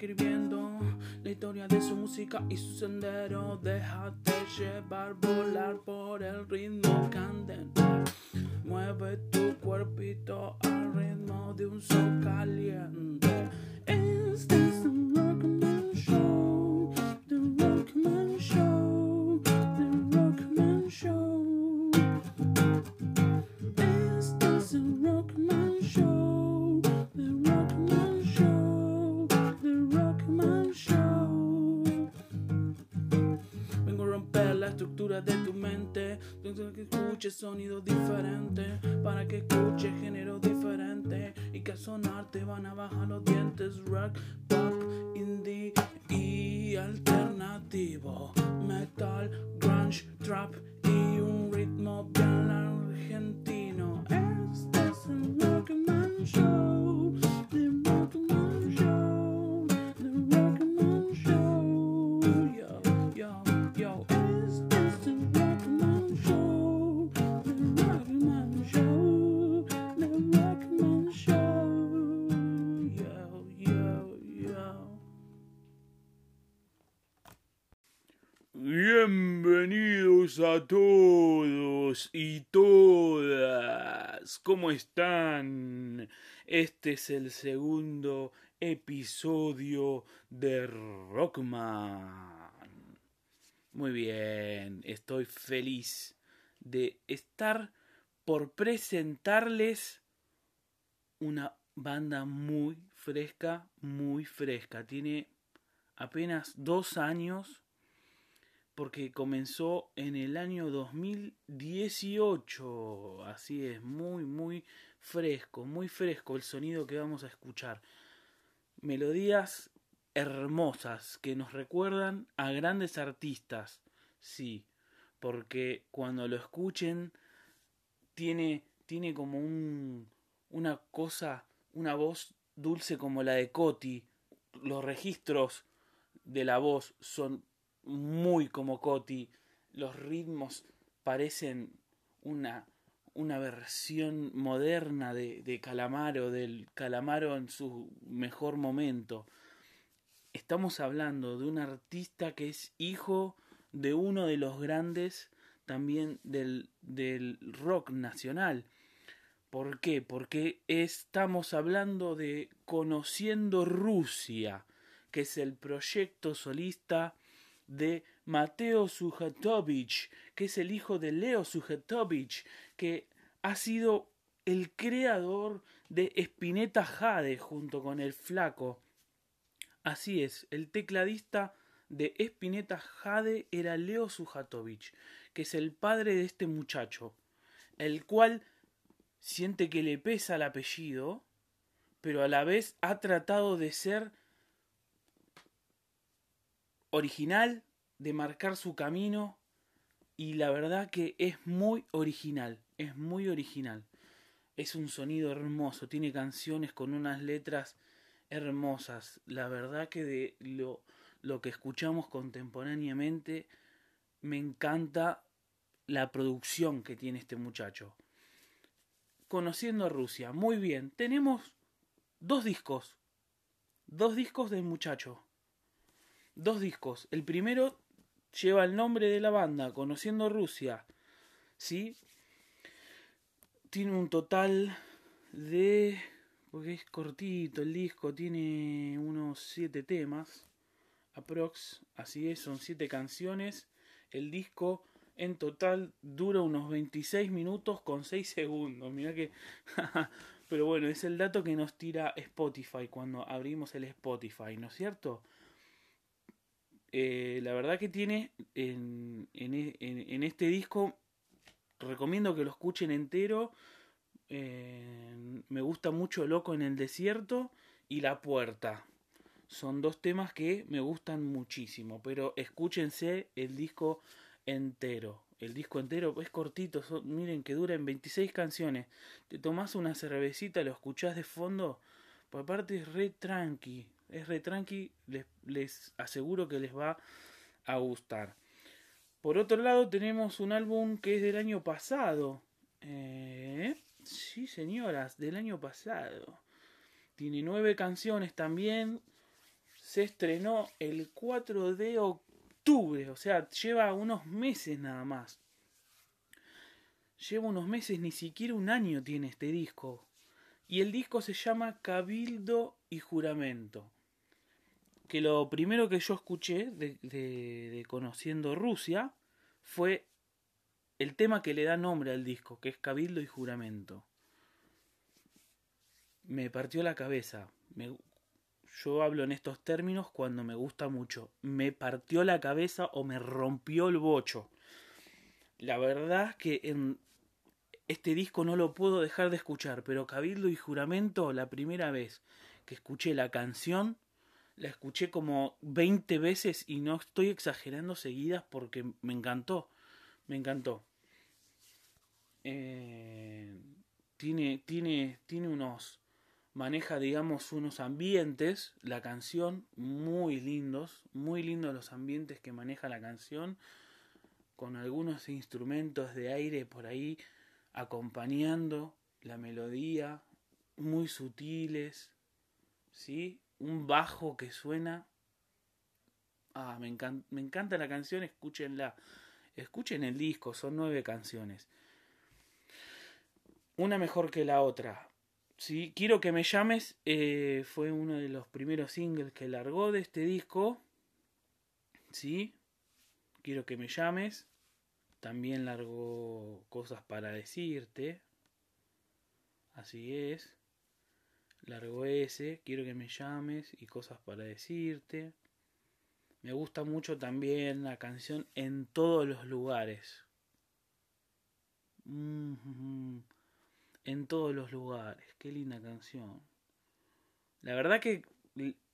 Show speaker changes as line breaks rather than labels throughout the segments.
escribiendo la historia de su música y su sendero. Déjate llevar, volar por el ritmo candente. Mueve tu cuerpito al ritmo de un sol caliente. Este es un para que escuches sonidos diferentes, para que escuches géneros diferentes y que al sonar te van a bajar los dientes. Rock, pop, indie y alternativo, metal, grunge, trap y un ritmo bien argentino. Este es el Rockman Show, A todos y todas. ¿Cómo están? Este es el segundo episodio de Rockman. Muy bien, estoy feliz de estar por presentarles una banda muy fresca, muy fresca. Tiene apenas dos años porque comenzó en el año 2018. Así es, muy, muy fresco, muy fresco el sonido que vamos a escuchar. Melodías hermosas que nos recuerdan a grandes artistas. Sí, porque cuando lo escuchen tiene, tiene como un, una cosa, una voz dulce como la de Coti. Los registros de la voz son muy como Coti. Los ritmos parecen una, una versión moderna de, de Calamaro, del Calamaro en su mejor momento. Estamos hablando de un artista que es hijo de uno de los grandes también del, del rock nacional. ¿Por qué? Porque estamos hablando de Conociendo Rusia, que es el proyecto solista de Mateo Sujatovich, que es el hijo de Leo Sujatovich, que ha sido el creador de Spinetta Jade junto con el flaco. Así es, el tecladista de Spinetta Jade era Leo Sujatovich, que es el padre de este muchacho, el cual siente que le pesa el apellido, pero a la vez ha tratado de ser original, de marcar su camino y la verdad que es muy original, es muy original. Es un sonido hermoso, tiene canciones con unas letras hermosas. La verdad que de lo, lo que escuchamos contemporáneamente me encanta la producción que tiene este muchacho. Conociendo a Rusia, muy bien, tenemos dos discos, dos discos del muchacho dos discos. El primero lleva el nombre de la banda, Conociendo Rusia. ¿Sí? Tiene un total de... Porque es cortito el disco, tiene unos siete temas. Aprox, así es, son siete canciones. El disco en total dura unos 26 minutos con 6 segundos. Mira que... Pero bueno, es el dato que nos tira Spotify cuando abrimos el Spotify, ¿no es cierto? Eh, la verdad que tiene en, en, en, este disco, recomiendo que lo escuchen entero. Eh, me gusta mucho Loco en el Desierto y La Puerta. Son dos temas que me gustan muchísimo, pero escúchense el disco entero. El disco entero es cortito, miren que dura en 26 canciones. Te tomás una cervecita, lo escuchás de fondo, por aparte es re tranqui, es re tranqui, les, les aseguro que les va a gustar. Por otro lado tenemos un álbum que es del año pasado. Eh, sí, señoras, del año pasado. Tiene nueve canciones también. se estrenó el 4 de octubre, o sea, lleva unos meses nada más. Lleva unos meses, ni siquiera un año tiene este disco. Y el disco se llama Cabildo y Juramento. Que lo primero que yo escuché de, Conociendo Rusia fue el tema que le da nombre al disco, que es Cabildo y Juramento. Me partió la cabeza. Yo hablo en estos términos cuando me gusta mucho. Me partió la cabeza o me rompió el bocho. La verdad es que en este disco no lo puedo dejar de escuchar, pero Cabildo y Juramento, la primera vez que escuché la canción, la escuché como 20 veces y no estoy exagerando seguidas porque me encantó. Me encantó. Eh, tiene, tiene, tiene unos, maneja, digamos, unos ambientes, la canción, muy lindos, muy lindos los ambientes que maneja la canción, con algunos instrumentos de aire por ahí acompañando la melodía, muy sutiles, ¿sí? Un bajo que suena... Ah, me, encanta, me encanta la canción, escúchenla. Escuchen el disco, son nueve canciones una mejor que la otra. ¿sí? Quiero que me llames eh, fue uno de los primeros singles que largó de este disco. ¿sí? Quiero que me llames. También largó cosas para decirte. Así es. Largó ese. Quiero que me llames y cosas para decirte. Me gusta mucho también la canción En todos los lugares. Mm en todos los lugares. Qué linda canción. La verdad que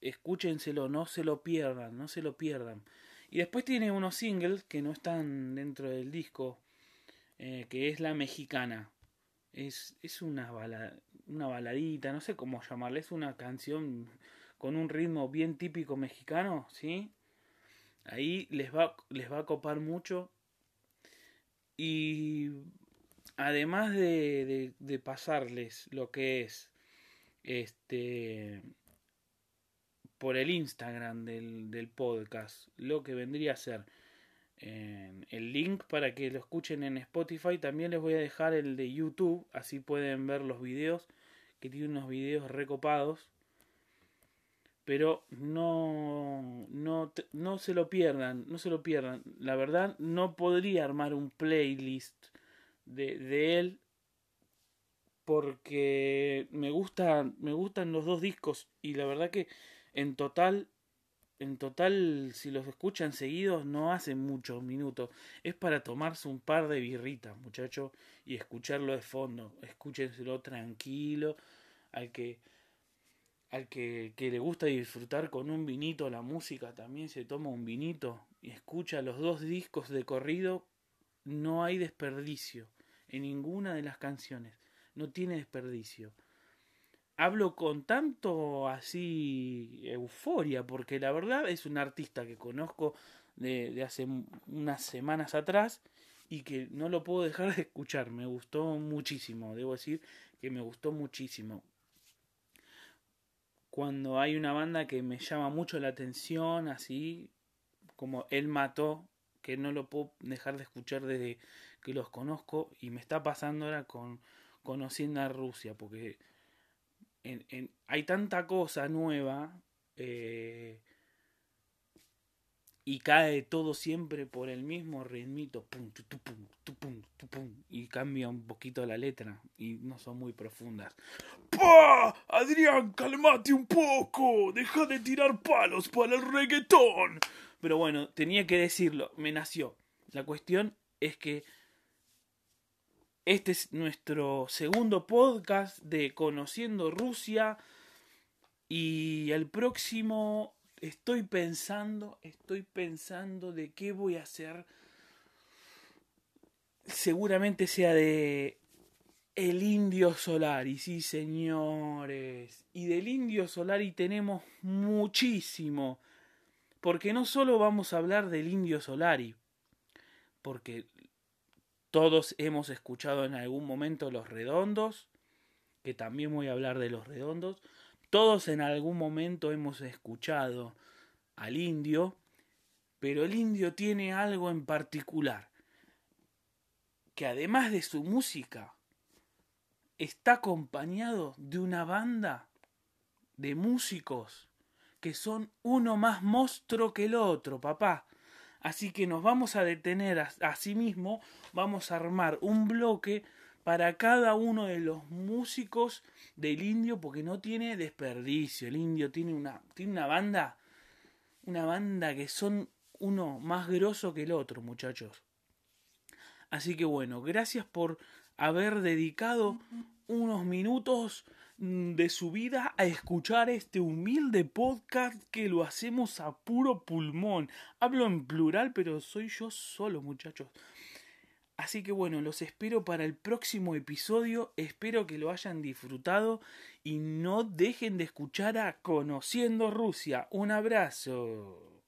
escúchenselo, no se lo pierdan, no se lo pierdan. Y después tiene unos singles que no están dentro del disco, eh, que es La Mexicana. Es, es una, una baladita, no sé cómo llamarla, es una canción con un ritmo bien típico mexicano, ¿sí? Ahí les va, les va a copar mucho. Y además de, de, pasarles lo que es este por el Instagram del, del podcast, lo que vendría a ser el link para que lo escuchen en Spotify. También les voy a dejar el de YouTube, así pueden ver los videos, que tiene unos videos recopados. Pero no, no, no se lo pierdan, no se lo pierdan. La verdad, no podría armar un playlist de, de él porque me gusta me gustan los dos discos y la verdad que en total en total si los escuchan seguidos no hacen muchos minutos es para tomarse un par de birritas muchachos y escucharlo de fondo escúchenselo tranquilo al que al que, que le gusta disfrutar con un vinito la música también se toma un vinito y escucha los dos discos de corrido no hay desperdicio en ninguna de las canciones. No tiene desperdicio. Hablo con tanto así euforia, porque la verdad es un artista que conozco de, hace unas semanas atrás y que no lo puedo dejar de escuchar. Me gustó muchísimo, debo decir que me gustó muchísimo. Cuando hay una banda que me llama mucho la atención, así como Él mató, que no lo puedo dejar de escuchar desde que los conozco y me está pasando ahora con conociendo a Rusia, porque hay tanta cosa nueva eh, y cae todo siempre por el mismo ritmito, pum, y cambia un poquito la letra y no son muy profundas. ¡Pah! Adrián, calmate un poco, deja de tirar palos para el reggaetón. Pero bueno, tenía que decirlo, me nació. La cuestión es que este es nuestro segundo podcast de Conociendo Rusia. Y el próximo estoy pensando, estoy pensando de qué voy a hacer. Seguramente sea de el Indio Solari, sí señores. Y del Indio Solari tenemos muchísimo. Porque no solo vamos a hablar del Indio Solari, porque todos hemos escuchado en algún momento Los Redondos, que también voy a hablar de Los Redondos, Todos en algún momento hemos escuchado al indio, pero el indio tiene algo en particular, que además de su música, está acompañado de una banda de músicos que son uno más monstruo que el otro, papá. Así que nos vamos a detener a, sí mismo, vamos a armar un bloque para cada uno de los músicos del indio porque no tiene desperdicio. El indio tiene una, tiene una banda, una banda que son uno más grosso que el otro, muchachos. Así que bueno, gracias por haber dedicado unos minutos de su vida a escuchar este humilde podcast que lo hacemos a puro pulmón. Hablo en plural, pero soy yo solo, muchachos. Así que bueno, los espero para el próximo episodio. Espero que lo hayan disfrutado y no dejen de escuchar a Conociendo Rusia. Un abrazo.